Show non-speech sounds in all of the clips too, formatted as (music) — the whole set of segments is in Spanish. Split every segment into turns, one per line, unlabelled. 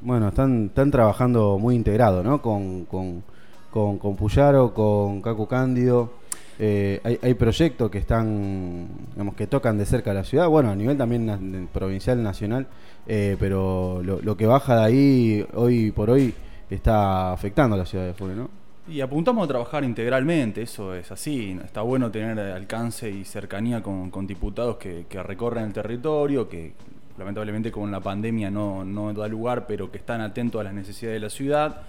Bueno, están, están trabajando muy integrado, ¿no? Con, con, con, Puyaro, con Cacu Cándido. Eh, hay, hay proyectos que están, digamos, que tocan de cerca la ciudad, bueno, a nivel también provincial, nacional, eh, pero lo, lo que baja de ahí, hoy por hoy, está afectando a la ciudad de Funes, ¿no?
Y apuntamos a trabajar integralmente, eso es así. Está bueno tener alcance y cercanía con, con diputados que recorren el territorio, que lamentablemente con la pandemia no, no da lugar, pero que están atentos a las necesidades de la ciudad.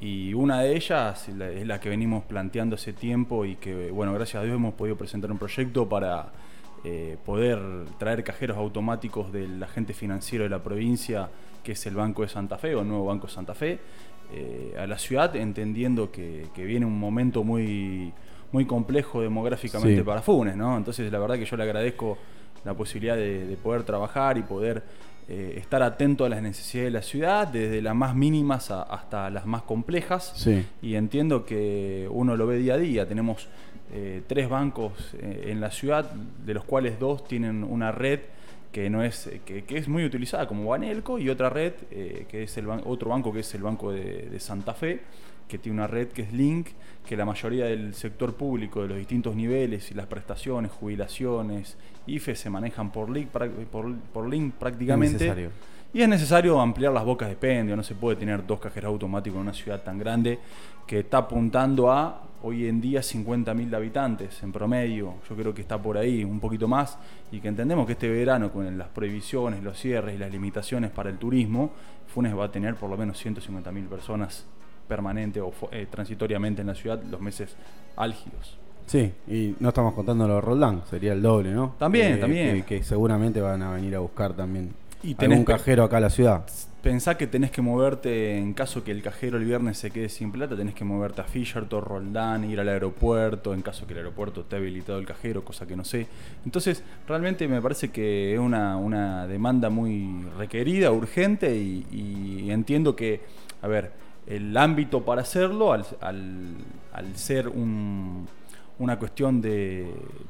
Y una de ellas la- es la que venimos planteando hace tiempo y que, bueno, gracias a Dios hemos podido presentar un proyecto para eh, poder traer cajeros automáticos del agente financiero de la provincia, que es el Banco de Santa Fe o el nuevo Banco de Santa Fe, eh, a la ciudad, entendiendo que, que viene un momento muy, muy complejo demográficamente
Sí.
para Funes, ¿no? Entonces, la verdad que yo le agradezco la posibilidad de, de poder trabajar y poder eh, estar atento a las necesidades de la ciudad, desde las más mínimas a- hasta las más complejas.
Sí.
Y entiendo que uno lo ve día a día. Tenemos eh, tres bancos eh, en la ciudad, de los cuales dos tienen una red que no es que, que es muy utilizada como Banelco y otra red que es el ban- otro banco que es el banco de, de Santa Fe que tiene una red que es Link que la mayoría del sector público de los distintos niveles y las prestaciones jubilaciones IFE se manejan por Link por, por Link prácticamente
necesario.
y es necesario ampliar las bocas de pendio, no se puede tener dos cajeros automáticos en una ciudad tan grande que está apuntando a hoy en día 50.000 habitantes en promedio. Yo creo que está por ahí, un poquito más, y que entendemos que este verano con las prohibiciones, los cierres y las limitaciones para el turismo, Funes va a tener por lo menos 150.000 personas permanente o eh, transitoriamente en la ciudad los meses álgidos.
Sí, y no estamos contando lo de Roldán, sería el doble, ¿no?
También,
Eh,
también.
Que, que seguramente van a venir a buscar también
Y tenés
algún cajero acá a la ciudad.
Pensá que tenés que moverte, en caso que el cajero el viernes se quede sin plata, tenés que moverte a Fisherton, Roldán, ir al aeropuerto, en caso que el aeropuerto esté habilitado el cajero, cosa que no sé. Entonces, realmente me parece que es una, una demanda muy requerida, urgente, y, y entiendo que, a ver, el ámbito para hacerlo, al, al- al ser un, una cuestión de,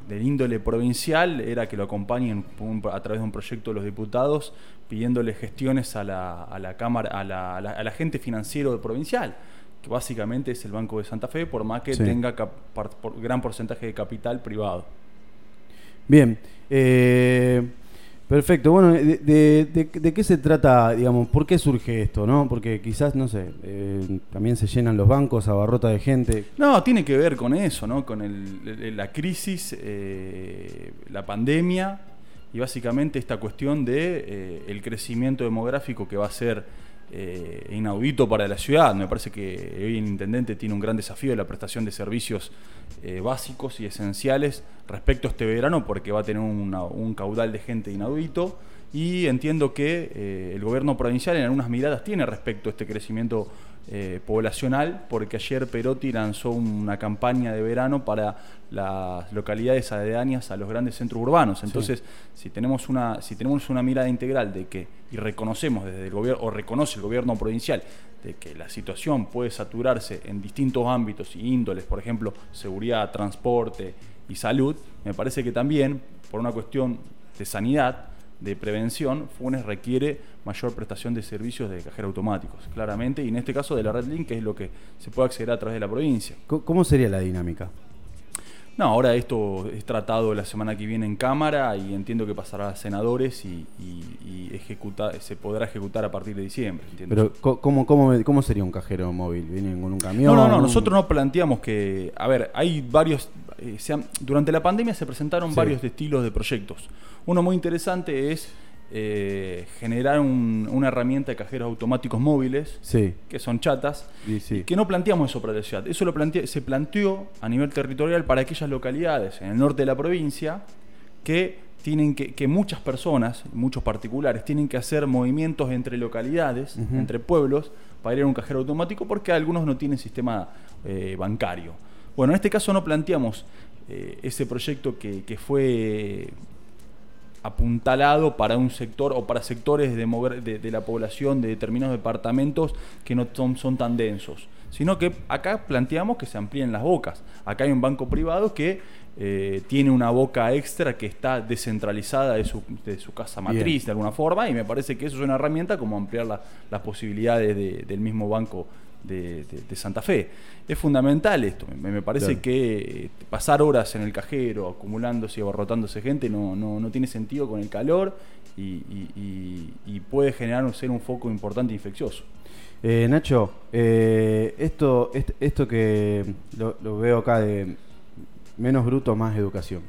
de índole provincial era que lo acompañen a través de un proyecto de los diputados pidiéndole gestiones a la, a la Cámara, a la, a la- al agente financiero provincial, que básicamente es el Banco de Santa Fe, por más que
Sí.
tenga por- gran porcentaje de capital privado.
Bien, eh, perfecto. Bueno, de, de- qué se trata, digamos, por qué surge esto, no? Porque quizás, no sé, eh, también se llenan los bancos, abarrota de gente.
No, tiene que ver con eso, ¿no? Con el- la crisis, eh, la pandemia y básicamente esta cuestión de eh, el crecimiento demográfico que va a ser eh, inaudito para la ciudad. Me parece que hoy el intendente tiene un gran desafío de la prestación de servicios eh, básicos y esenciales respecto a este verano porque va a tener un caudal de gente inaudito y entiendo que eh, el gobierno provincial en algunas miradas tiene respecto a este crecimiento eh, poblacional, porque ayer Perotti lanzó una campaña de verano para las localidades aledañas a los grandes centros urbanos. Entonces, si tenemos una, si tenemos una mirada integral de que, y reconocemos desde el gobierno, o reconoce el gobierno provincial, de que la situación puede saturarse en distintos ámbitos y índoles, por ejemplo, seguridad, transporte y salud, me parece que también, por una cuestión de sanidad, de prevención, Funes requiere mayor prestación de servicios de cajeros automáticos, claramente, y en este caso de la Red Link, que es lo que se puede acceder a través de la provincia.
¿Cómo sería la dinámica?
No, ahora esto es tratado la semana que viene en Cámara y entiendo que pasará a senadores y, y- y ejecuta- se podrá ejecutar a partir de diciembre.
Pero, ¿cómo, cómo, ¿cómo sería un cajero móvil? ¿Vienen con un camión?
No, no, no, nosotros no planteamos que, a ver, hay varios, eh, se han- durante la pandemia se presentaron
Sí.
varios estilos de proyectos. Uno muy interesante es eh, generar un- una herramienta de cajeros automáticos móviles,
Sí,
que son chatas,
sí.
que no planteamos eso para la ciudad. Eso lo plantea- se planteó a nivel territorial para aquellas localidades en el norte de la provincia que tienen que, que muchas personas, muchos particulares, tienen que hacer movimientos entre localidades, entre pueblos, para ir a un cajero automático porque algunos no tienen sistema eh, bancario. Bueno, en este caso no planteamos eh, ese proyecto que, que fue apuntalado para un sector o para sectores de, de la población de determinados departamentos que no son, son tan densos, sino que acá planteamos que se amplíen las bocas. Acá hay un banco privado que eh, tiene una boca extra que está descentralizada de su, de su casa matriz de alguna forma y me parece que eso es una herramienta como ampliar las posibilidades del mismo banco de, Santa Fe. Es fundamental esto, me, parece que pasar horas en el cajero acumulándose y abarrotándose gente no, no, tiene sentido con el calor y, puede generar ser un foco importante e infeccioso.
Eh, Nacho, eh, esto, esto que lo, veo acá de menos bruto, más educación.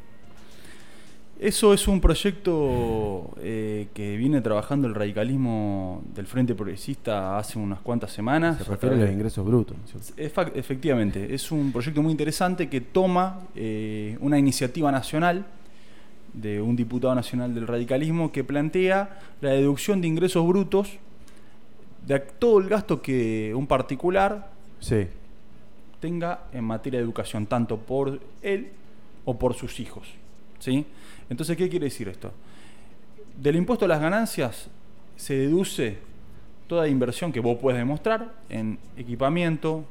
Eso es un proyecto eh, que viene trabajando el radicalismo del Frente Progresista hace unas cuantas semanas.
Se refiere a los ingresos brutos.
efectivamente, es un proyecto muy interesante que toma una iniciativa nacional de un diputado nacional del radicalismo que plantea la deducción de ingresos brutos de todo el gasto que un particular tenga en materia de educación, tanto por él o por sus hijos. ¿Sí? Entonces, ¿qué quiere decir esto? Del impuesto a las ganancias se deduce toda inversión que vos puedes demostrar en equipamiento,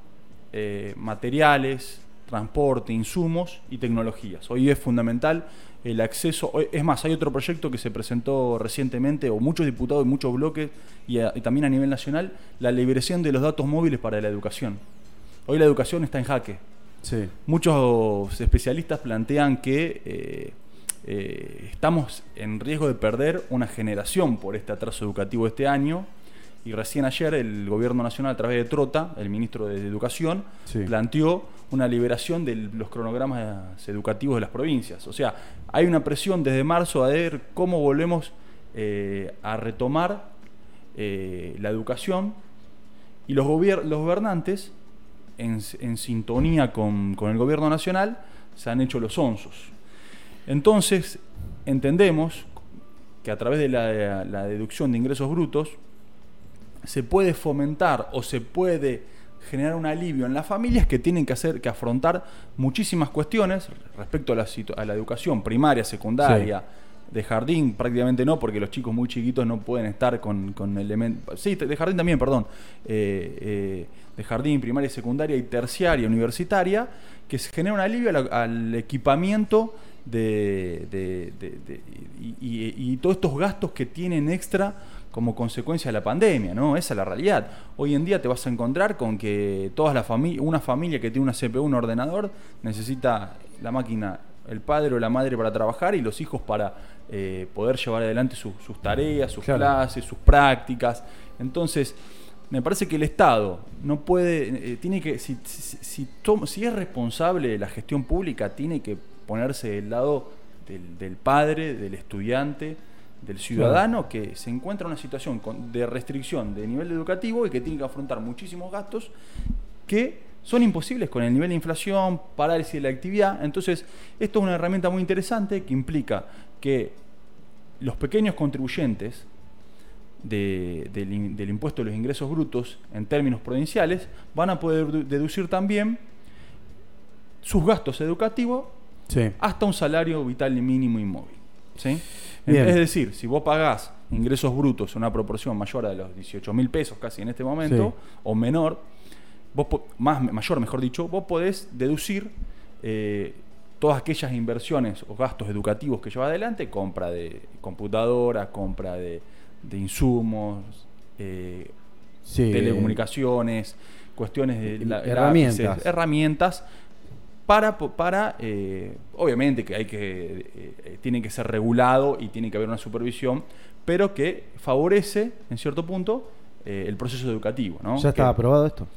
eh, materiales, transporte, insumos y tecnologías. Hoy es fundamental el acceso. Es más, hay otro proyecto que se presentó recientemente, o muchos diputados y muchos bloques, y, también a nivel nacional, la liberación de los datos móviles para la educación. Hoy la educación está en jaque. Sí. Muchos especialistas plantean que eh, eh, estamos en riesgo de perder una generación por este atraso educativo este año y recién ayer el Gobierno Nacional, a través de Trota, el ministro de Educación, planteó una liberación de los cronogramas educativos de las provincias. O sea, hay una presión desde marzo a ver cómo volvemos eh, a retomar eh, la educación y los, los gobernantes, en, sintonía con, el Gobierno Nacional, se han hecho los onzos. Entonces, entendemos que a través de la deducción de ingresos brutos, se puede fomentar o se puede generar un alivio en las familias que tienen que hacer que afrontar muchísimas cuestiones respecto a la, a la educación primaria, secundaria, de jardín prácticamente no, porque los chicos muy chiquitos no pueden estar con, con elementos. Sí, de jardín también, perdón. Eh, eh, de jardín, primaria, secundaria y terciaria, universitaria, que se genera un alivio al, equipamiento de, y, y, todos estos gastos que tienen extra como consecuencia de la pandemia, ¿no? Esa es la realidad. Hoy en día te vas a encontrar con que toda la familia, una familia que tiene una CPU, un ordenador, necesita la máquina, el padre o la madre para trabajar y los hijos para eh, poder llevar adelante sus tareas, sus clases, sus prácticas. Entonces, me parece que el Estado no puede, eh, tiene que, si, si, es responsable de la gestión pública, tiene que ponerse del lado del padre, del estudiante, del ciudadano que se encuentra en una situación de restricción de nivel educativo y que tiene que afrontar muchísimos gastos que son imposibles con el nivel de inflación, parálisis de la actividad. Entonces, esto es una herramienta muy interesante que implica que los pequeños contribuyentes del, impuesto de los ingresos brutos en términos provinciales van a poder deducir también sus gastos educativos hasta un salario vital mínimo inmóvil. ¿sí? Es decir, si vos pagás ingresos brutos en una proporción mayor a los 18 mil pesos casi en este momento, o menor, vos más mayor, mejor dicho, vos podés deducir eh, todas aquellas inversiones o gastos educativos que lleva adelante, compra de computadora, compra de, insumos, eh, telecomunicaciones, cuestiones de
herramientas.
herramientas para, para eh, obviamente que hay que eh, eh, tiene que ser regulado y tiene que haber una supervisión, pero que favorece en cierto punto el proceso educativo. ¿no?
¿Ya está aprobado esto?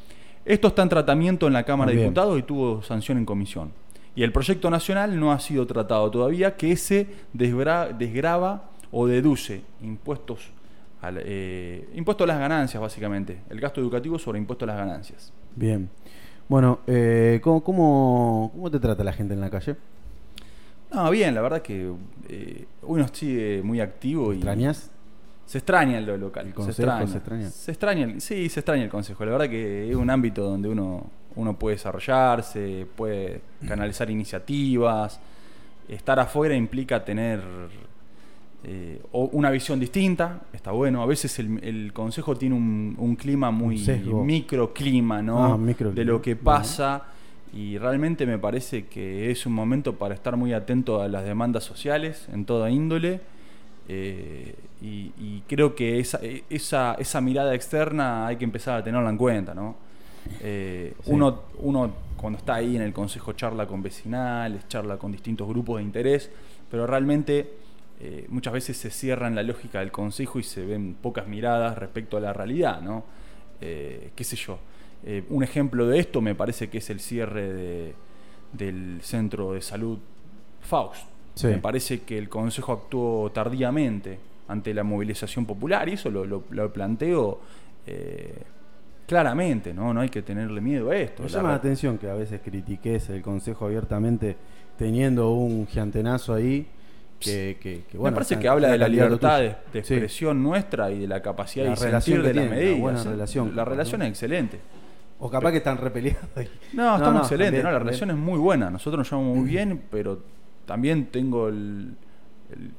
Esto está en tratamiento en la Cámara de Diputados y tuvo sanción en comisión. Y el proyecto nacional no ha sido tratado todavía, que ese desgraba o deduce impuestos, al, impuesto a las ganancias, básicamente. El gasto educativo sobre impuesto a las ganancias.
Bien. Bueno, eh, ¿cómo, cómo, te trata la gente en la calle?
No, bien, la verdad que eh, uno sigue muy activo. y
¿Extrañas?
Se extraña lo local.
¿El consejo se extraña?
Se extraña, sí, se extraña el consejo. La verdad que es un ámbito donde uno, uno puede desarrollarse, puede canalizar iniciativas. Estar afuera implica tener eh, o una visión distinta, está bueno. A veces el, el consejo tiene un, un clima muy
Un
microclima, ¿no?
Ah.
De lo que pasa. Y realmente me parece que es un momento para estar muy atento a las demandas sociales en toda índole. eh, y, y creo que esa, eh, esa, esa mirada externa hay que empezar a tenerla en cuenta, ¿no? Eh,
Sí.
uno, uno cuando está ahí en el consejo charla con vecinales, charla con distintos grupos de interés, pero realmente eh, muchas veces se cierra en la lógica del consejo y se ven pocas miradas respecto a la realidad, ¿no? Eh, ¿Qué sé yo? Eh, un ejemplo de esto me parece que es el cierre de- del centro de salud Faust.
Sí.
Me parece que el consejo actuó tardíamente ante la movilización popular y eso lo, lo- lo planteo eh, claramente, ¿no? No hay que tenerle miedo a esto.
Me
La
llama la atención que a veces critiques el consejo abiertamente teniendo un giantenazo ahí que, que- que, bueno,
me parece que habla de la libertad de,
Sí.
expresión nuestra y de la capacidad
La
de
relación
de
la
medidas.
buena relación.
La relación es excelente.
O capaz que están repeleados ahí.
No, estamos excelentes,
también,
¿no? La
también.
relación es muy buena. Nosotros nos llevamos muy bien, pero también tengo el-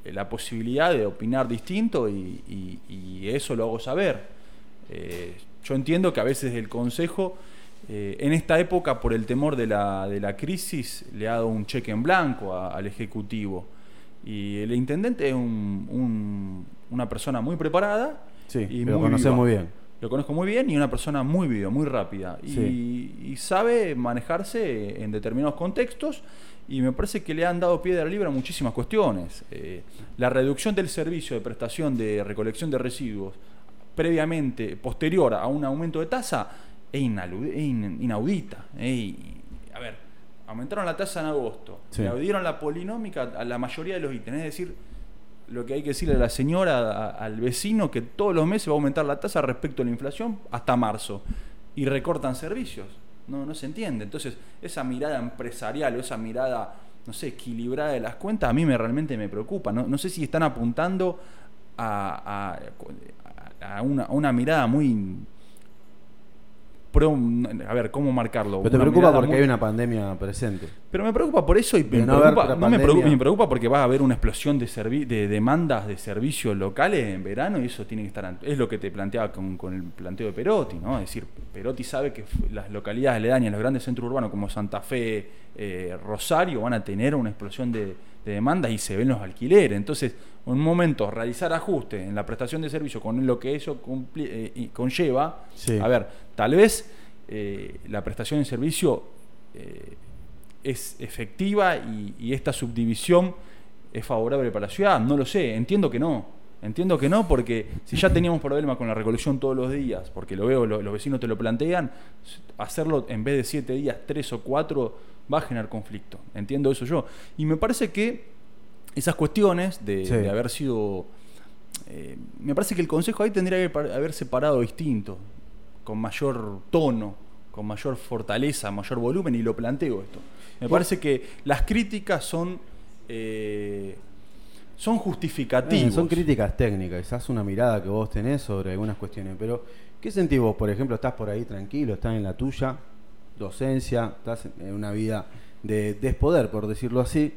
la posibilidad de opinar distinto y, y- y eso lo hago saber. Eh, yo entiendo que a veces el Consejo, eh, en esta época, por el temor de la, de la crisis, le ha dado un cheque en blanco a- al Ejecutivo. Y el Intendente es un- un- una persona muy preparada
Sí,
y
lo
viva.
muy bien.
Lo conozco muy bien y una persona muy viva, muy rápida. Y,
Sí.
y sabe manejarse en determinados contextos y me parece que le han dado piedra libre a muchísimas cuestiones. Eh, la reducción del servicio de prestación de recolección de residuos previamente, posterior a un aumento de tasa, es, inaudita. eh, a ver, aumentaron la tasa en agosto,
Sí.
le dieron la polinómica a la mayoría de los ítems, es decir, lo que hay que decirle a la señora, a- al vecino, que todos los meses va a aumentar la tasa respecto a la inflación hasta marzo. Y recortan servicios. No, no se entiende. Entonces, esa mirada empresarial o esa mirada, no sé, equilibrada de las cuentas, a mí me, realmente me preocupa. No, no sé si están apuntando a, a- a una, a una mirada muy... pro- a ver, ¿cómo marcarlo?
Pero te preocupa porque
muy-
hay una pandemia presente.
pero me preocupa por eso y me,
no
preocupa, no me, preocupa, me preocupa porque va a haber una explosión de, servi- de demandas de servicios locales en verano y eso tiene que estar... Es lo que te planteaba con, con el planteo de Perotti, ¿no? Es decir, Perotti sabe que las localidades aledañas, los grandes centros urbanos como Santa Fe, eh, Rosario, van a tener una explosión de, de demandas y se ven los alquileres. Entonces, en un momento, realizar ajustes en la prestación de servicio con lo que eso cumpli- eh, conlleva,
Sí.
a ver, tal vez eh, la prestación de servicio eh, es efectiva y, y esta subdivisión es favorable para la ciudad. No lo sé, entiendo que no. Entiendo que no, porque si ya teníamos problemas con la recolección todos los días, porque lo veo, lo- los vecinos te lo plantean, hacerlo en vez de siete días, tres o cuatro, va a generar conflicto. Entiendo eso yo. Y me parece que esas cuestiones de,
Sí.
de haber sido. eh, me parece que el consejo ahí tendría que haber- haberse parado distinto, con mayor tono, con mayor fortaleza, mayor volumen, y lo planteo esto. Me parece que las críticas son. eh, son justificativas.
Eh, son críticas técnicas, haz una mirada que vos tenés sobre algunas cuestiones. Pero, ¿qué sentís vos, por ejemplo, estás por ahí tranquilo, estás en la tuya, docencia, estás en una vida de despoder, por decirlo así,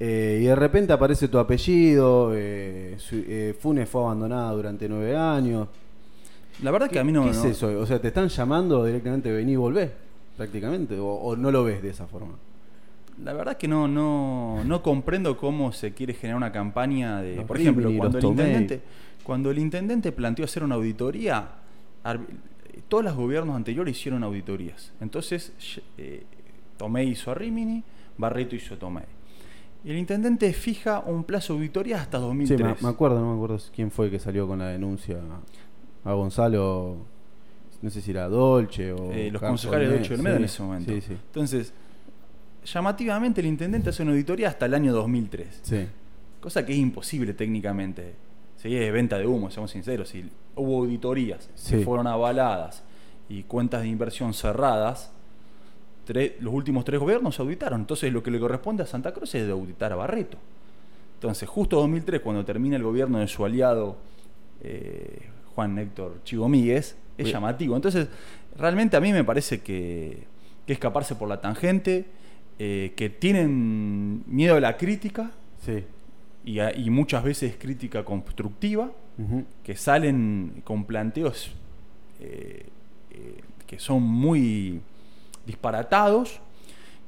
eh, y de repente aparece tu apellido, eh, su- eh, Funes fue abandonada durante nueve años.
La verdad que
¿Qué,
a mí no.
qué
no-
es eso? O sea, ¿te están llamando directamente vení y volvé? Prácticamente, o, o no lo ves de esa forma.
La verdad que no, no, no comprendo cómo se quiere generar una campaña de.
Los
por ejemplo, cuando el, intendente, cuando el intendente planteó hacer una auditoría, todos los gobiernos anteriores hicieron auditorías. Entonces, eh, Tomei hizo a Rimini, Barreto hizo a Tomei. Y el intendente fija un plazo de auditoría hasta
Sí,
2003.
me, me acuerdo, no me acuerdo quién fue que salió con la denuncia a Gonzalo, no sé si era Dolce o...
Eh, los concejales de
Olmedo.
8 del medio
Sí,
en ese momento.
Sí, sí.
Entonces, llamativamente el intendente hace una auditoría hasta el año 2003.
sí.
Cosa que es imposible técnicamente. Sí, es venta de humo, seamos sinceros. Si hubo auditorías
Sí.
que fueron avaladas y cuentas de inversión cerradas, los últimos tres gobiernos se auditaron. Entonces lo que le corresponde a Santa Cruz es de auditar a Barreto. Entonces, justo 2003, cuando termina el gobierno de su aliado eh, Juan Héctor Chivo Míguez, es llamativo. Entonces, realmente a mí me parece que, que escaparse por la tangente, eh, que tienen miedo a la crítica
Sí.
Y, a- y muchas veces crítica constructiva, que salen con planteos eh, eh, que son muy disparatados.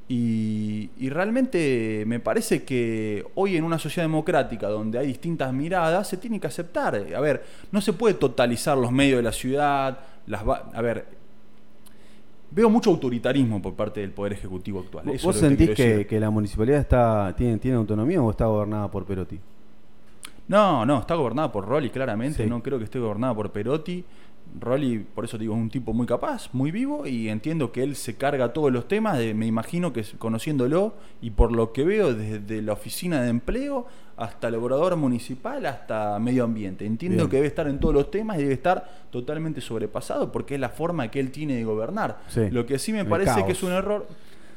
Y, y realmente me parece que hoy en una sociedad democrática donde hay distintas miradas, se tiene que aceptar. A ver, no se puede totalizar los medios de la ciudad. Las a ver, veo mucho autoritarismo por parte del Poder Ejecutivo actual.
¿Vos
que
sentís que, la municipalidad está tiene, tiene autonomía o está gobernada por Perotti?
No, no, está gobernada por Rolli, claramente.
Sí.
No creo que esté gobernada por Perotti. Rolli, por eso digo, es un tipo muy capaz, muy vivo, y entiendo que él se carga todos los temas. de- me imagino que conociéndolo, y por lo que veo, desde la oficina de empleo hasta el operador municipal, hasta medio ambiente. Entiendo
Bien.
que debe estar en todos los temas y debe estar totalmente sobrepasado porque es la forma que él tiene de gobernar.
Sí.
Lo que sí me
El
parece
caos.
que es un error.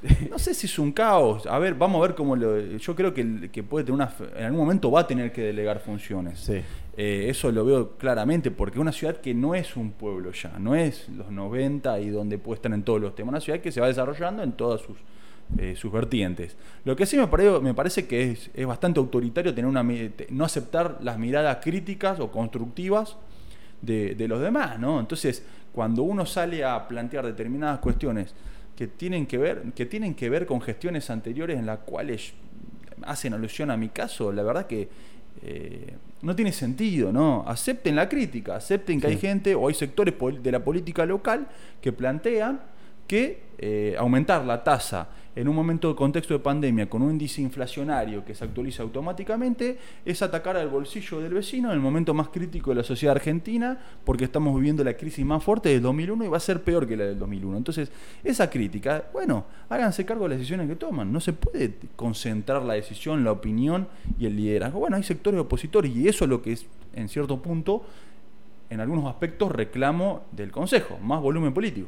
(laughs) No sé si es un caos. A ver, vamos a ver cómo lo. Yo creo que, que puede tener una. En algún momento va a tener que delegar funciones.
Sí.
Eh, eso lo veo claramente porque una ciudad que no es un pueblo ya, no es los 90 y donde puede estar en todos los temas. Una ciudad que se va desarrollando en todas sus, eh, sus vertientes. Lo que sí me, pare- me parece que es, es bastante autoritario tener una, no aceptar las miradas críticas o constructivas de, de los demás, ¿no? Entonces, cuando uno sale a plantear determinadas cuestiones que tienen que ver, que tienen que ver con gestiones anteriores en las cuales hacen alusión a mi caso, la verdad que eh, no tiene sentido, ¿no? Acepten la crítica, acepten que
Sí.
hay gente o hay sectores de la política local que plantean que eh, aumentar la tasa en un momento de contexto de pandemia con un índice inflacionario que se actualiza automáticamente es atacar al bolsillo del vecino en el momento más crítico de la sociedad argentina porque estamos viviendo la crisis más fuerte del 2001 y va a ser peor que la del 2001. Entonces, esa crítica, bueno, háganse cargo de las decisiones que toman. No se puede concentrar la decisión, la opinión y el liderazgo. Bueno, hay sectores opositores y eso es lo que es, en cierto punto, en algunos aspectos, reclamo del Consejo, más volumen político.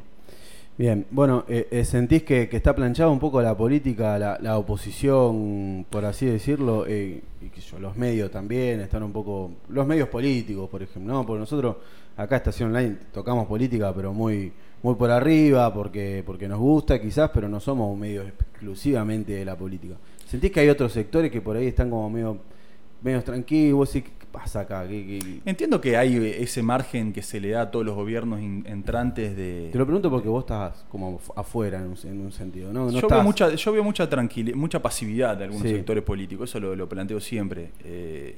Bien, bueno, eh, eh, ¿sentís que, que está planchada un poco la política, la, la oposición, por así decirlo? eh, y que yo, los medios también están un poco. Los medios políticos, por ejemplo, ¿no? Porque nosotros acá, Estación Online, tocamos política, pero muy muy por arriba, porque, porque nos gusta quizás, pero no somos un medio exclusivamente de la política. ¿Sentís que hay otros sectores que por ahí están como medio, medio tranquilos? Vos decís, ¿qué pasa acá? ¿Qué- qué-
Entiendo que hay ese margen que se le da a todos los gobiernos entrantes de...
Te lo pregunto porque vos estás como afuera en un, en un sentido, ¿no? No
yo,
estás-
veo mucha, yo veo mucha tranquilidad, mucha pasividad de algunos
Sí.
sectores políticos, eso lo, lo planteo siempre. Eh,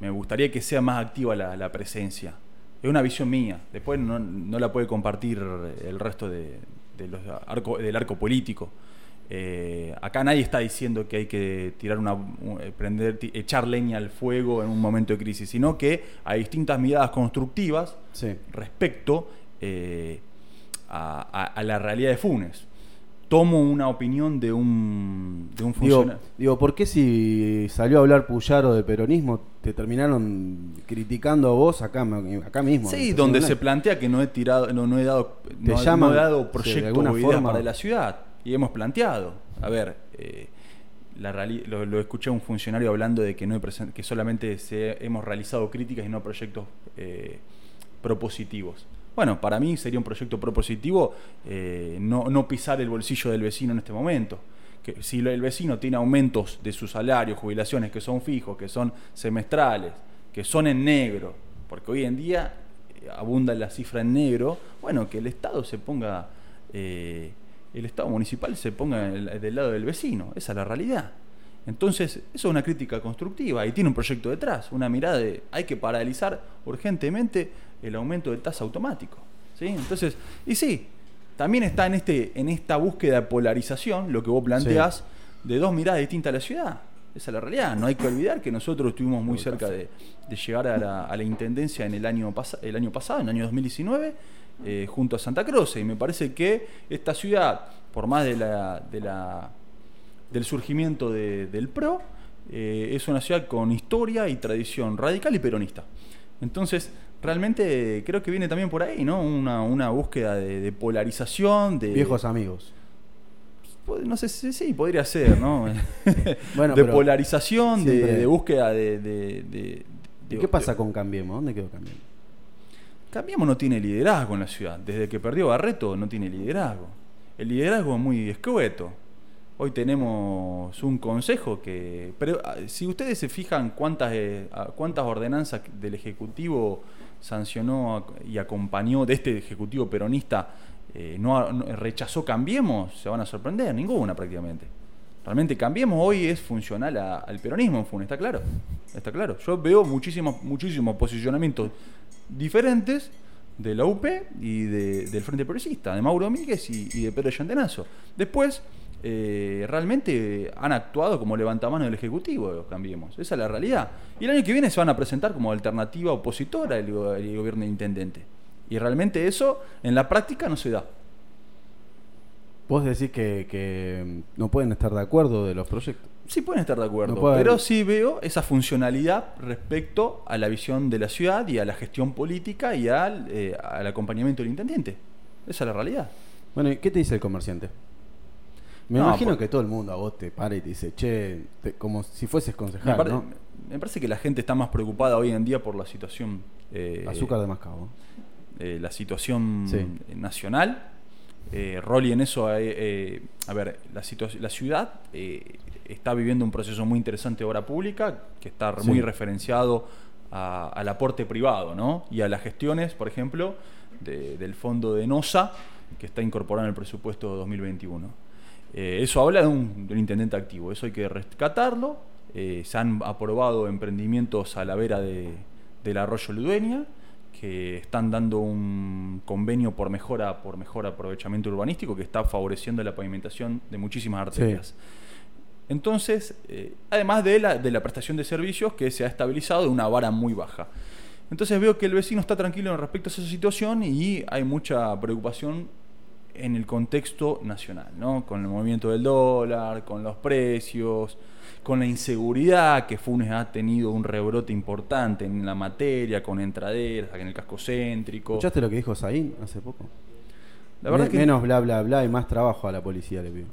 me gustaría que sea más activa la, la presencia. Es una visión mía, después no, no la puede compartir el resto de, de los arco- del arco político. Eh, acá nadie está diciendo que hay que tirar una, un- eh, prender, echar leña al fuego en un momento de crisis, sino que hay distintas miradas constructivas
Sí.
respecto eh, a, a- a la realidad de Funes. Tomo una opinión de un, de un
Digo,
funcionario.
digo, ¿por qué si salió a hablar Puyaro del peronismo te terminaron criticando a vos acá, acá mismo?
Sí,
en
donde se plantea que no he tirado, no, no he dado, no,
llaman,
no he dado
sí, de alguna forma.
para la ciudad. Y hemos planteado. A ver, eh, lo, escuché a un funcionario hablando de que no que solamente hemos realizado críticas y no proyectos eh, propositivos. Bueno, para mí sería un proyecto propositivo eh, no, pisar el bolsillo del vecino en este momento. Que si el vecino tiene aumentos de sus salarios, jubilaciones que son fijos, que son semestrales, que son en negro, porque hoy en día abunda la cifra en negro, bueno, que el Estado se ponga, el Estado municipal se ponga el- del lado del vecino, esa es la realidad. Entonces, eso es una crítica constructiva y tiene un proyecto detrás, una mirada de hay que paralizar urgentemente el aumento de tasa automático. ¿sí? Entonces, y sí, también está en, este, en esta búsqueda de polarización, lo que vos planteás, de dos miradas distintas a la ciudad. Esa es la realidad. No hay que olvidar que nosotros estuvimos muy cerca de, de llegar a la, a la intendencia en el año, pasa- el año pasado, en el año 2019, eh, junto a Santa Cruz. Y me parece que esta ciudad, por más de la, de la del surgimiento de- del PRO, eh, es una ciudad con historia y tradición radical y peronista. Entonces, realmente creo que viene también por ahí, ¿no? Una, una búsqueda de, de polarización, de...
Viejos amigos.
No sé si sí, podría ser, ¿no? (laughs)
Bueno,
de polarización, de,
siempre-
de búsqueda de... de- de-
¿Y
de-
qué pasa con Cambiemos? ¿Dónde quedó Cambiemos?
Cambiemos no tiene liderazgo en la ciudad. Desde que perdió Barreto no tiene liderazgo. El liderazgo es muy escueto. Hoy tenemos un consejo que... Pero ah, si ustedes se fijan cuántas, eh, cuántas ordenanzas del Ejecutivo sancionó y acompañó de este Ejecutivo peronista, eh, no, rechazó Cambiemos, se van a sorprender, ninguna prácticamente. Realmente Cambiemos hoy es funcional al peronismo ¿está claro? Está claro. Yo veo muchísimos, muchísimos posicionamientos diferentes de la UP y del Frente Progresista, de Mauro Míguez y, de Pedro Yandenazo. Después, eh, realmente han actuado como levantamanos del Ejecutivo, cambiemos. Esa es la realidad. Y el año que viene se van a presentar como alternativa opositora al, gobierno del intendente. Y realmente eso en la práctica no se da.
Vos decís que, no pueden estar de acuerdo de los proyectos.
Sí pueden estar de acuerdo, pero sí veo esa funcionalidad respecto a la visión de la ciudad y a la gestión política y al, eh, acompañamiento del intendente. Esa es la realidad.
Bueno, ¿y qué te dice el comerciante? Me imagino que todo el mundo a vos te para y te dice, che, como si fueses concejal,
me, ¿no? me parece que la gente está más preocupada hoy en día por la situación...
Eh, Azúcar de Mascabo.
Eh, la situación nacional eh, Rolly en eso, eh, eh, a ver, la, la ciudad eh, está viviendo un proceso muy interesante de obra pública, que está muy referenciado al aporte privado, ¿no? Y a las gestiones, por ejemplo, del fondo de NOSA, que está incorporado en el presupuesto 2021. eso habla de un, intendente activo, eso hay que rescatarlo. se han aprobado emprendimientos a la vera de, del arroyo Ludueña que están dando un convenio por mejora, por mejor aprovechamiento urbanístico que está favoreciendo la pavimentación de muchísimas arterias. Entonces, eh, además de la, de la prestación de servicios que se ha estabilizado de una vara muy baja. Entonces veo que el vecino está tranquilo respecto a esa situación y hay mucha preocupación en el contexto nacional, ¿no? Con el movimiento del dólar, con los precios, con la inseguridad que Funes ha tenido un rebrote importante en la materia, con entraderas, en el casco céntrico.
¿Escuchaste lo que dijo Saín hace poco? La verdad que menos bla bla bla y más trabajo a la policía le pido.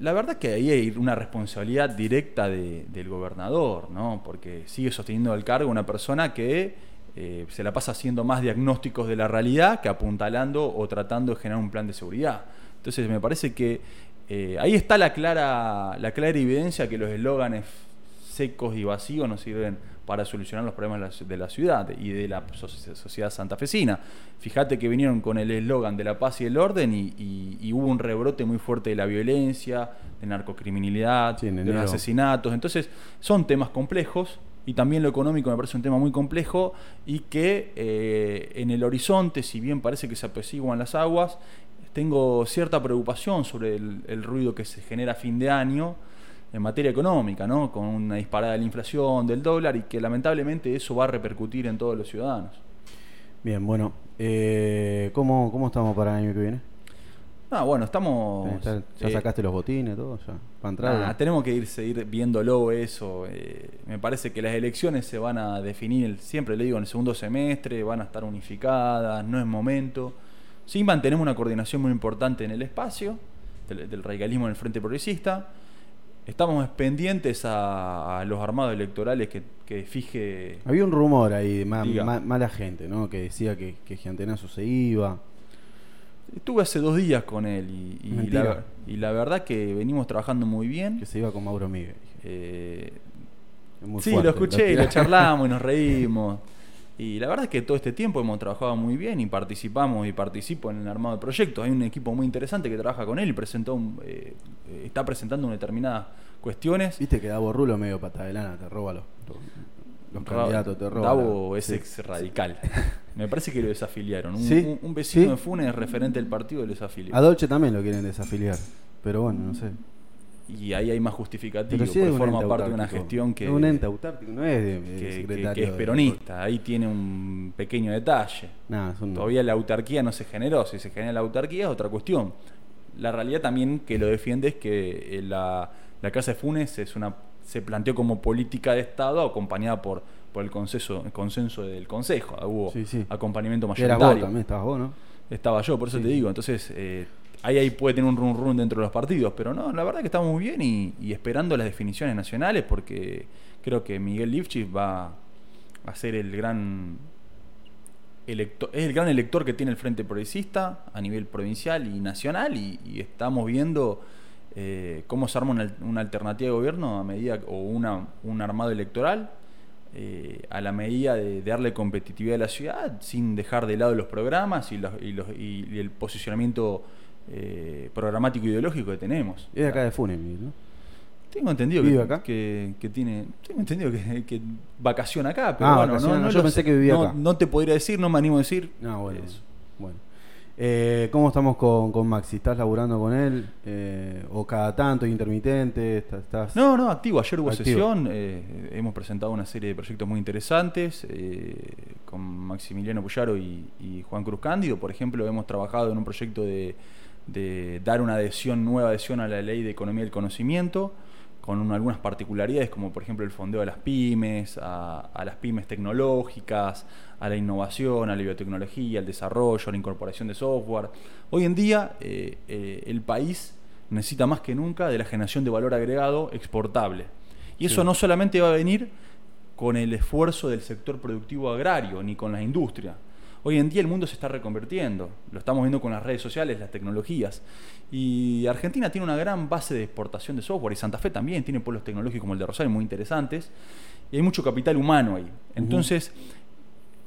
La verdad que ahí hay una responsabilidad directa del gobernador, ¿no? Porque sigue sosteniendo el cargo una persona que eh, se la pasa haciendo más diagnósticos de la realidad que apuntalando o tratando de generar un plan de seguridad. Entonces me parece que eh, ahí está la clara, la clara evidencia que los eslóganes secos y vacíos no sirven para solucionar los problemas de la ciudad y de la sociedad santafesina. Fíjate que vinieron con el eslogan de la paz y el orden y, hubo un rebrote muy fuerte de la violencia, de narcocriminalidad, de los asesinatos. Entonces, son temas complejos y también lo económico me parece un tema muy complejo y que eh, en el horizonte, si bien parece que se apesiguan las aguas, tengo cierta preocupación sobre el, ruido que se genera a fin de año en materia económica, ¿no? con una disparada de la inflación, del dólar, y que lamentablemente eso va a repercutir en todos los ciudadanos.
Bien, bueno, eh, ¿cómo, ¿cómo estamos para el año que viene?
Ah, bueno, estamos.
¿Ya eh, sacaste los botines, todo? Ya,
para entrar. tenemos que ir seguir viéndolo eso. Eh, me parece que las elecciones se van a definir, siempre le digo, en el segundo semestre, van a estar unificadas, no es momento. Sí mantenemos una coordinación muy importante en el espacio del, radicalismo en el Frente Progresista. Estamos pendientes a, los armados electorales que, fije...
Había un rumor ahí de mala gente, ¿no? Que decía que, que Giantenazo se iba.
Estuve hace dos días con él y, la, verdad que venimos trabajando muy bien.
Que se iba con Mauro Miguel.
Eh, sí, lo escuché y lo charlamos y nos (laughs) reímos. Y la verdad es que todo este tiempo hemos trabajado muy bien y participamos y participo en el armado de proyectos. Hay un equipo muy interesante que trabaja con él y presentó eh, está presentando determinadas cuestiones.
Viste que Davo Rulo medio pata de lana, te roba los, candidatos, te roba.
Davo es ex radical. (laughs) Me parece que lo desafiliaron. Un, vecino de Funes, referente del partido, lo desafilió.
A Dolce también lo quieren desafiliar. Pero bueno, no sé
y ahí hay más justificativo, porque forma parte de una gestión que,
es un ente autártico, no es de,
que, es peronista, ahí tiene un pequeño detalle. Todavía la autarquía no se generó, si se genera la autarquía es otra cuestión. La realidad también que lo defiende es que eh, la, Casa de Funes es una se planteó como política de Estado acompañada por, por el consenso, el consenso del Consejo. Hubo acompañamiento mayoritario.
Era también, estabas vos, ¿no?
Estaba yo, por eso te digo. Entonces, eh, ahí, ahí puede tener un run run dentro de los partidos, pero no, la verdad que estamos muy bien y, esperando las definiciones nacionales porque creo que Miguel Lifchitz va a ser el gran elector, es el gran elector que tiene el Frente Progresista a nivel provincial y nacional y, estamos viendo eh, cómo se arma una, una, alternativa de gobierno a medida, o una, un armado electoral eh, a la medida de, darle competitividad a la ciudad sin dejar de lado los programas y, los, y, los, y el posicionamiento eh, programático ideológico que tenemos.
Es de acá de Funes, ¿no?
Tengo entendido que, acá? Que, que, tiene. Tengo entendido que, que vacaciona acá, pero ah, bueno, no, no,
yo pensé que vivía acá.
No te podría decir, no me animo a decir.
No, bueno. Eso. Eh, ¿Cómo estamos con, con, Maxi? ¿Estás laburando con él? Eh, ¿O cada tanto, intermitente? ¿Estás,
No, no, activo. Ayer hubo sesión. Eh, hemos presentado una serie de proyectos muy interesantes con Maximiliano Puyaro y, Juan Cruz Cándido. Por ejemplo, hemos trabajado en un proyecto de, de dar una adhesión, nueva adhesión a la ley de economía del conocimiento con algunas particularidades como por ejemplo el fondeo a las pymes, a, las pymes tecnológicas, a la innovación, a la biotecnología, al desarrollo, a la incorporación de software. Hoy en día eh, eh, el país necesita más que nunca de la generación de valor agregado exportable. Y eso no solamente va a venir con el esfuerzo del sector productivo agrario ni con la industria, Hoy en día el mundo se está reconvirtiendo, lo estamos viendo con las redes sociales, las tecnologías. Y Argentina tiene una gran base de exportación de software y Santa Fe también tiene pueblos tecnológicos como el de Rosario muy interesantes. Y hay mucho capital humano ahí. Entonces,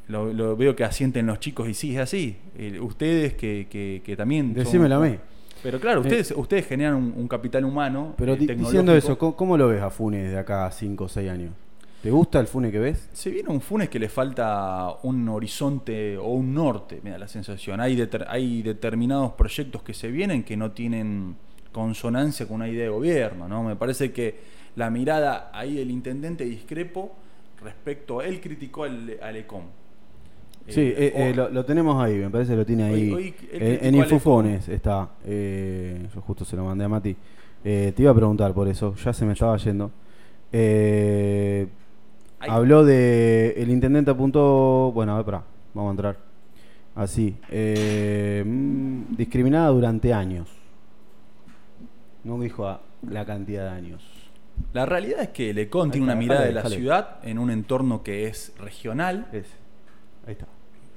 lo, veo que asienten los chicos y sí, es así. Eh, ustedes que, que, también...
Decímelo a mí.
Pero claro, eh, ustedes, ustedes generan un, capital humano.
Pero eh, diciendo eso, ¿cómo, ¿cómo, lo ves a Funes de acá a 5 o 6 años? ¿Te gusta el Funes que ves?
Se viene un Funes que le falta un horizonte o un norte, me da la sensación. Hay, hay determinados proyectos que se vienen que no tienen consonancia con una idea de gobierno, ¿no? Me parece que la mirada ahí del intendente discrepo respecto, él criticó al, ECOM.
Sí, eh, eh, lo, tenemos ahí, me parece que lo tiene ahí. en Infufones está. Eh, yo justo se lo mandé a Mati. te iba a preguntar por eso, ya se me estaba yendo. Eh, Habló de. El intendente apuntó. Bueno, a ver, vamos a entrar. Así. Eh, mm, discriminada durante años. No dijo la cantidad de años.
La realidad es que Lecon tiene una mirada de la ciudad en un entorno que es regional.
Ahí está.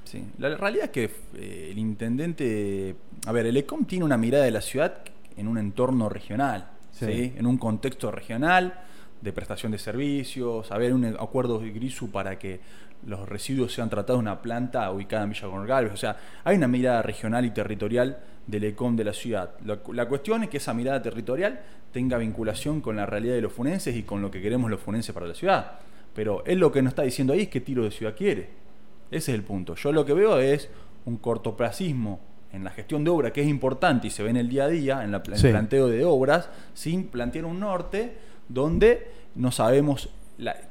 Sí. La realidad es que eh, el intendente. A ver, el ECOM tiene una mirada de la ciudad en un entorno regional, sí. en un contexto regional de prestación de servicios, haber un acuerdo de GRISU para que los residuos sean tratados en una planta ubicada en Villa Coronel O sea, hay una mirada regional y territorial del ECOM de la ciudad. La, cuestión es que esa mirada territorial tenga vinculación con la realidad de los funenses y con lo que queremos los funenses para la ciudad. Pero él lo que nos está diciendo ahí es qué tiro de ciudad quiere. Ese es el punto. Yo lo que veo es un cortoplacismo en la gestión de obra que es importante y se ve en el día a día, en, el planteo de obras, sin plantear un norte donde no sabemos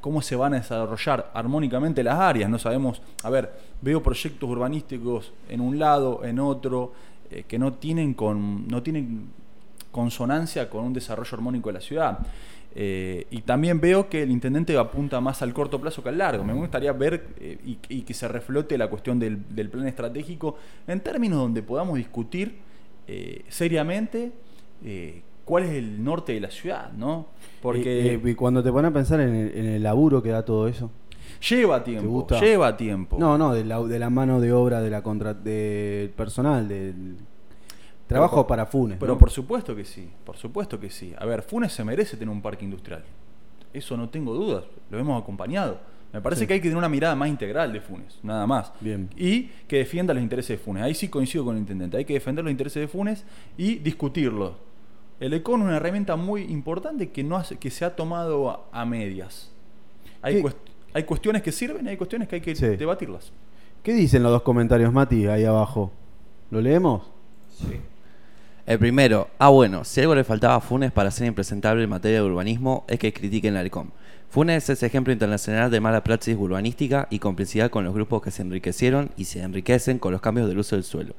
cómo se van a desarrollar armónicamente las áreas, no sabemos, a ver, veo proyectos urbanísticos en un lado, en otro, eh, que no tienen, con, no tienen consonancia con un desarrollo armónico de la ciudad. Eh, y también veo que el intendente apunta más al corto plazo que al largo. Me gustaría ver eh, y, que se reflote la cuestión del, plan estratégico en términos donde podamos discutir seriamente cuál es el norte de la ciudad, ¿no?
Porque y, cuando te pones a pensar en el, laburo que da todo eso.
Lleva tiempo, lleva tiempo.
No, no, de la, de la mano de obra, de la contra, del personal, del trabajo para Funes.
Pero por supuesto que sí, por supuesto que sí. A ver, Funes se merece tener un parque industrial. Eso no tengo dudas, lo hemos acompañado. Me parece que hay que tener una mirada más integral de Funes, nada más.
Bien.
Y que defienda los intereses de Funes. Ahí sí coincido con el intendente. Hay que defender los intereses de Funes y discutirlos el ECON es una herramienta muy importante que, no hace, que se ha tomado a, medias. Hay, hay, cuestiones que sirven y hay cuestiones que hay que debatirlas.
¿Qué dicen los dos comentarios, Mati, ahí abajo? ¿Lo leemos?
Sí. El primero, ah bueno, si algo le faltaba a Funes para ser impresentable en materia de urbanismo es que critiquen la ECOM. Funes es ejemplo internacional de mala praxis urbanística y complicidad con los grupos que se enriquecieron y se enriquecen con los cambios del uso del suelo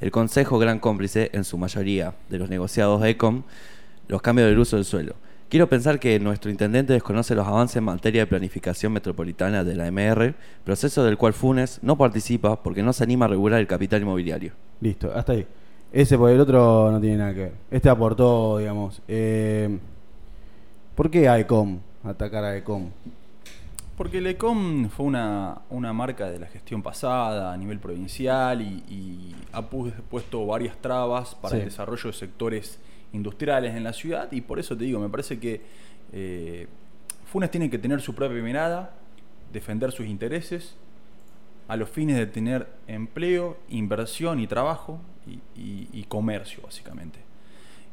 el Consejo gran cómplice, en su mayoría, de los negociados de ECOM, los cambios del uso del suelo. Quiero pensar que nuestro intendente desconoce los avances en materia de planificación metropolitana de la MR, proceso del cual Funes no participa porque no se anima a regular el capital inmobiliario.
Listo, hasta ahí. Ese por el otro no tiene nada que ver. Este aportó, digamos. Eh, ¿Por qué a ECOM? Atacar a ECOM.
Porque el ECOM fue una, marca de la gestión pasada a nivel provincial y, ha puesto varias trabas para el desarrollo de sectores industriales en la ciudad y por eso te digo, me parece que eh, Funes tiene que tener su propia mirada, defender sus intereses a los fines de tener empleo, inversión y trabajo y, comercio, básicamente.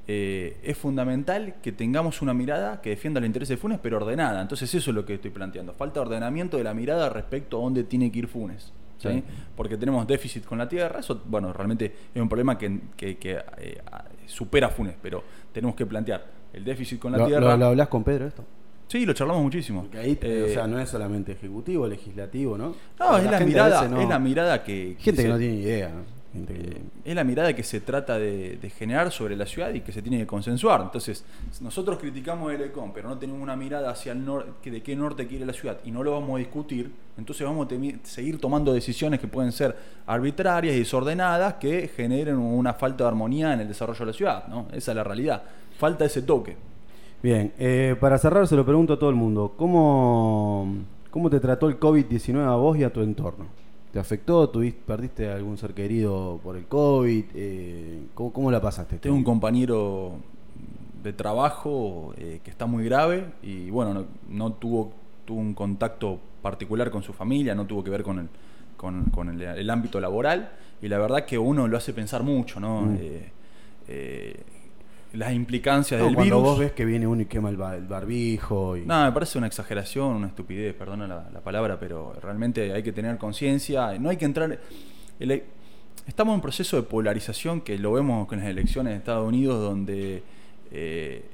Eh, es fundamental que tengamos una mirada que defienda los intereses de Funes, pero ordenada. Entonces eso es lo que estoy planteando. Falta ordenamiento de la mirada respecto a dónde tiene que ir Funes. Porque tenemos déficit con la tierra. Eso, bueno, realmente es un problema que, eh, supera Funes, pero tenemos que plantear el déficit con la tierra.
¿Lo, hablas con Pedro esto?
Sí, lo charlamos muchísimo.
ahí, o eh, sea, no es solamente ejecutivo, legislativo, ¿no?
No, es la, mirada, es la mirada que...
Gente que, no tiene idea.
Eh, es la mirada que se trata de, generar sobre la ciudad y que se tiene que consensuar. Entonces, nosotros criticamos el ECOM, pero no tenemos una mirada hacia el norte, de qué norte quiere la ciudad y no lo vamos a discutir, entonces vamos a seguir tomando decisiones que pueden ser arbitrarias y desordenadas que generen una falta de armonía en el desarrollo de la ciudad. ¿no? Esa es la realidad. Falta ese toque.
Bien, eh, para cerrar se lo pregunto a todo el mundo, ¿cómo, cómo te trató el COVID-19 a vos y a tu entorno? ¿Te afectó? ¿Tuviste, ¿Perdiste algún ser querido por el COVID? Eh, ¿cómo, la pasaste?
Tengo un compañero de trabajo eh, que está muy grave y bueno, no, tuvo, tuvo un contacto particular con su familia, no tuvo que ver con el, con, el, ámbito laboral y la verdad que uno lo hace pensar mucho, ¿no? Mm las implicancias del
cuando
virus.
vos ves que viene uno y quema el, barbijo. Y...
No, me parece una exageración, una estupidez, perdona la, palabra, pero realmente hay que tener conciencia. No hay que entrar. estamos en un proceso de polarización que lo vemos con las elecciones de Estados Unidos, donde eh,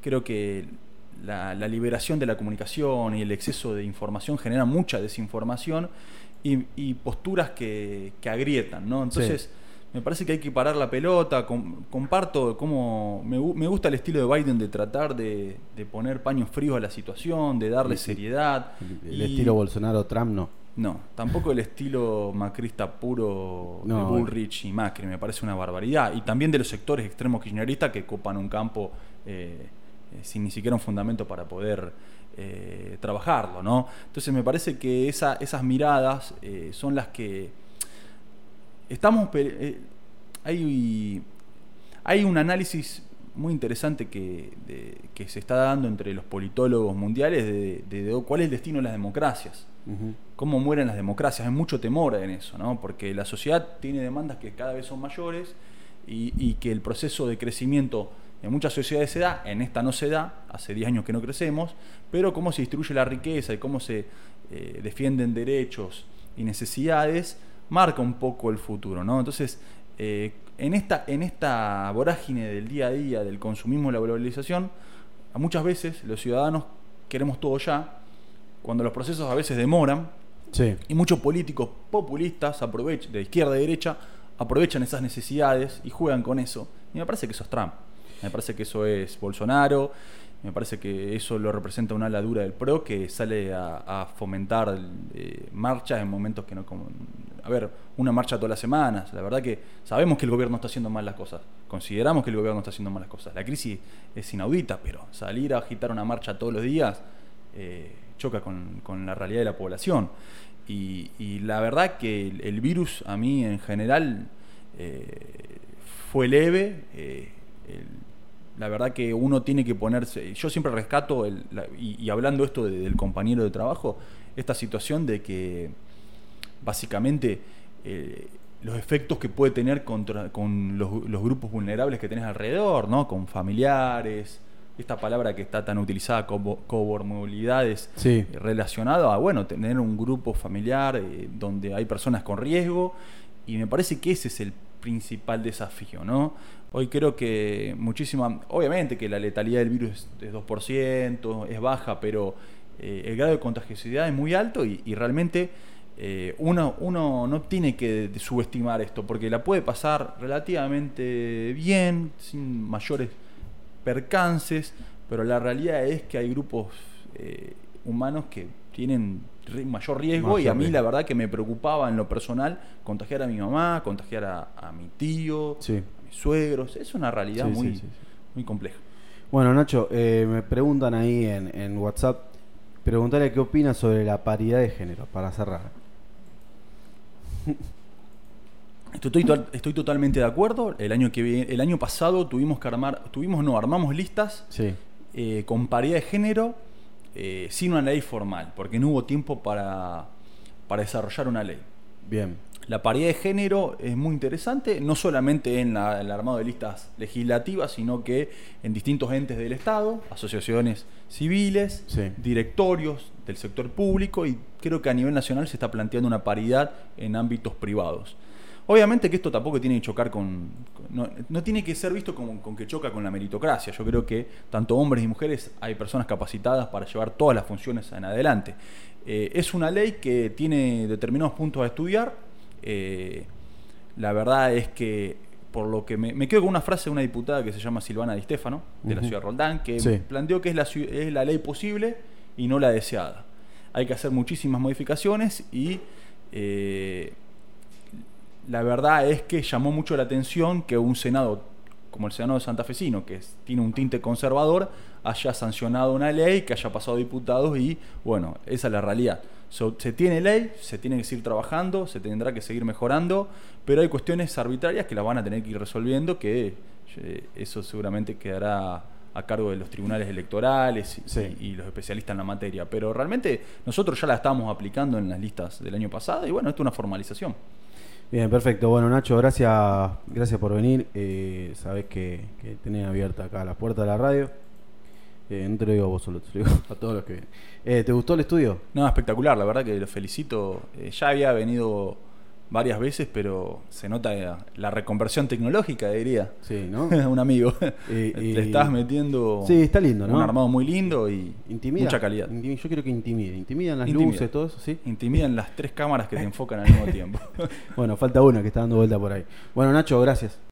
creo que la, liberación de la comunicación y el exceso de información genera mucha desinformación y, posturas que, agrietan, ¿no? Entonces me parece que hay que parar la pelota. comparto cómo me, gusta el estilo de Biden de tratar de, poner paños fríos a la situación, de darle seriedad.
El, estilo Bolsonaro-Trump no.
No, tampoco el estilo macrista puro de Bullrich y Macri, me parece una barbaridad. Y también de los sectores extremos kirchneristas que copan un campo eh, eh, sin ni siquiera un fundamento para poder eh, trabajarlo, ¿no? Entonces me parece que esas miradas son las que estamos eh, hay, hay un análisis muy interesante que, que, se está dando entre los politólogos mundiales de, cuál es el destino de las democracias, cómo mueren las democracias. Hay mucho temor en eso, ¿no? porque la sociedad tiene demandas que cada vez son mayores y, que el proceso de crecimiento en muchas sociedades se da, en esta no se da, hace 10 años que no crecemos, pero cómo se distribuye la riqueza y cómo se eh, defienden derechos y necesidades marca un poco el futuro, ¿no? Entonces, eh, en, esta, en esta vorágine del día a día, del consumismo y la globalización, muchas veces los ciudadanos queremos todo ya, cuando los procesos a veces demoran, y muchos políticos populistas aprovechan, de izquierda y derecha, aprovechan esas necesidades y juegan con eso. Y me parece que eso es Trump. Me parece que eso es Bolsonaro me parece que eso lo representa una ala dura del PRO que sale a, fomentar eh, marchas en momentos que no... Como, a ver, una marcha todas las semanas. La verdad que sabemos que el gobierno está haciendo mal las cosas. Consideramos que el gobierno está haciendo mal las cosas. La crisis es inaudita, pero salir a agitar una marcha todos los días eh, choca con, la realidad de la población. Y, la verdad que el, virus a mí en general eh, fue leve. El, la verdad que uno tiene que ponerse, yo siempre rescato, el, y, hablando esto del compañero de trabajo, esta situación de que básicamente eh, los efectos que puede tener contra, con los, grupos vulnerables que tenés alrededor, ¿no? con familiares, esta palabra que está tan utilizada como comorbilidades sí. Eh, relacionado a, bueno, tener un grupo familiar eh, donde hay personas con riesgo, y me parece que ese es el principal desafío, ¿no? Hoy creo que muchísima, obviamente que la letalidad del virus es 2%, es baja, pero eh, el grado de contagiosidad es muy alto y, realmente eh, uno, uno no tiene que subestimar esto, porque la puede pasar relativamente bien, sin mayores percances, pero la realidad es que hay grupos eh, humanos que tienen mayor riesgo y a mí la verdad que me preocupaba en lo personal contagiar a mi mamá, contagiar a, mi tío, suegros. Es una realidad muy, muy compleja.
Bueno, Nacho, eh, me preguntan ahí en, WhatsApp, preguntarle qué opina sobre la paridad de género, para cerrar. (laughs)
Estoy, to- estoy totalmente de acuerdo. El año que viene, el año pasado tuvimos que armar, tuvimos no, armamos listas
Sí.
eh, con paridad de género eh, sin una ley formal, porque no hubo tiempo para, para desarrollar una ley.
Bien.
La paridad de género es muy interesante, no solamente en la- el armado de listas legislativas, sino que en distintos entes del Estado, asociaciones civiles,
Sí.
directorios del sector público y creo que a nivel nacional se está planteando una paridad en ámbitos privados. Obviamente que esto tampoco tiene que chocar con... con- no, no tiene que ser visto como con que choca con la meritocracia. Yo creo que tanto hombres y mujeres hay personas capacitadas para llevar todas las funciones en adelante. Eh, es una ley que tiene determinados puntos a estudiar. Eh, la verdad es que, por lo que me, me quedo con una frase de una diputada que se llama Silvana Di Stefano, de la ciudad de Roldán, que
Sí.
planteó que es la, ciu- es la ley posible y no la deseada. Hay que hacer muchísimas modificaciones y eh, la verdad es que llamó mucho la atención que un Senado, como el Senado santafesino, que es- tiene un tinte conservador, haya sancionado una ley, que haya pasado a diputados y, bueno, esa es la realidad. So, se tiene ley, se tiene que seguir trabajando, se tendrá que seguir mejorando, pero hay cuestiones arbitrarias que las van a tener que ir resolviendo, que eh, eso seguramente quedará a cargo de los tribunales electorales y,
Sí.
y los especialistas en la materia. Pero realmente nosotros ya la estamos aplicando en las listas del año pasado y bueno, esto es una formalización.
Bien, perfecto. Bueno, Nacho, gracias, gracias por venir. Eh, sabés que, que tenés abierta acá las puertas de la radio. Eh, no te lo digo a vos solo, te lo digo a todos los que vienen. Eh, ¿Te gustó el estudio?
No, espectacular, la verdad que lo felicito. Eh, ya había venido varias veces, pero se nota eh, la reconversión tecnológica, diría.
Sí, ¿no? (laughs)
un amigo.
Y- y- (laughs)
Le estás metiendo
Sí, está lindo, ¿no?
un armado muy lindo y
Intimida.
mucha calidad.
Yo quiero que intimide. Intimidan las
Intimida.
luces, todo eso, ¿sí?
Intimidan las tres cámaras que te (laughs) enfocan al mismo tiempo.
Bueno, falta una que está dando vuelta por ahí. Bueno, Nacho, gracias.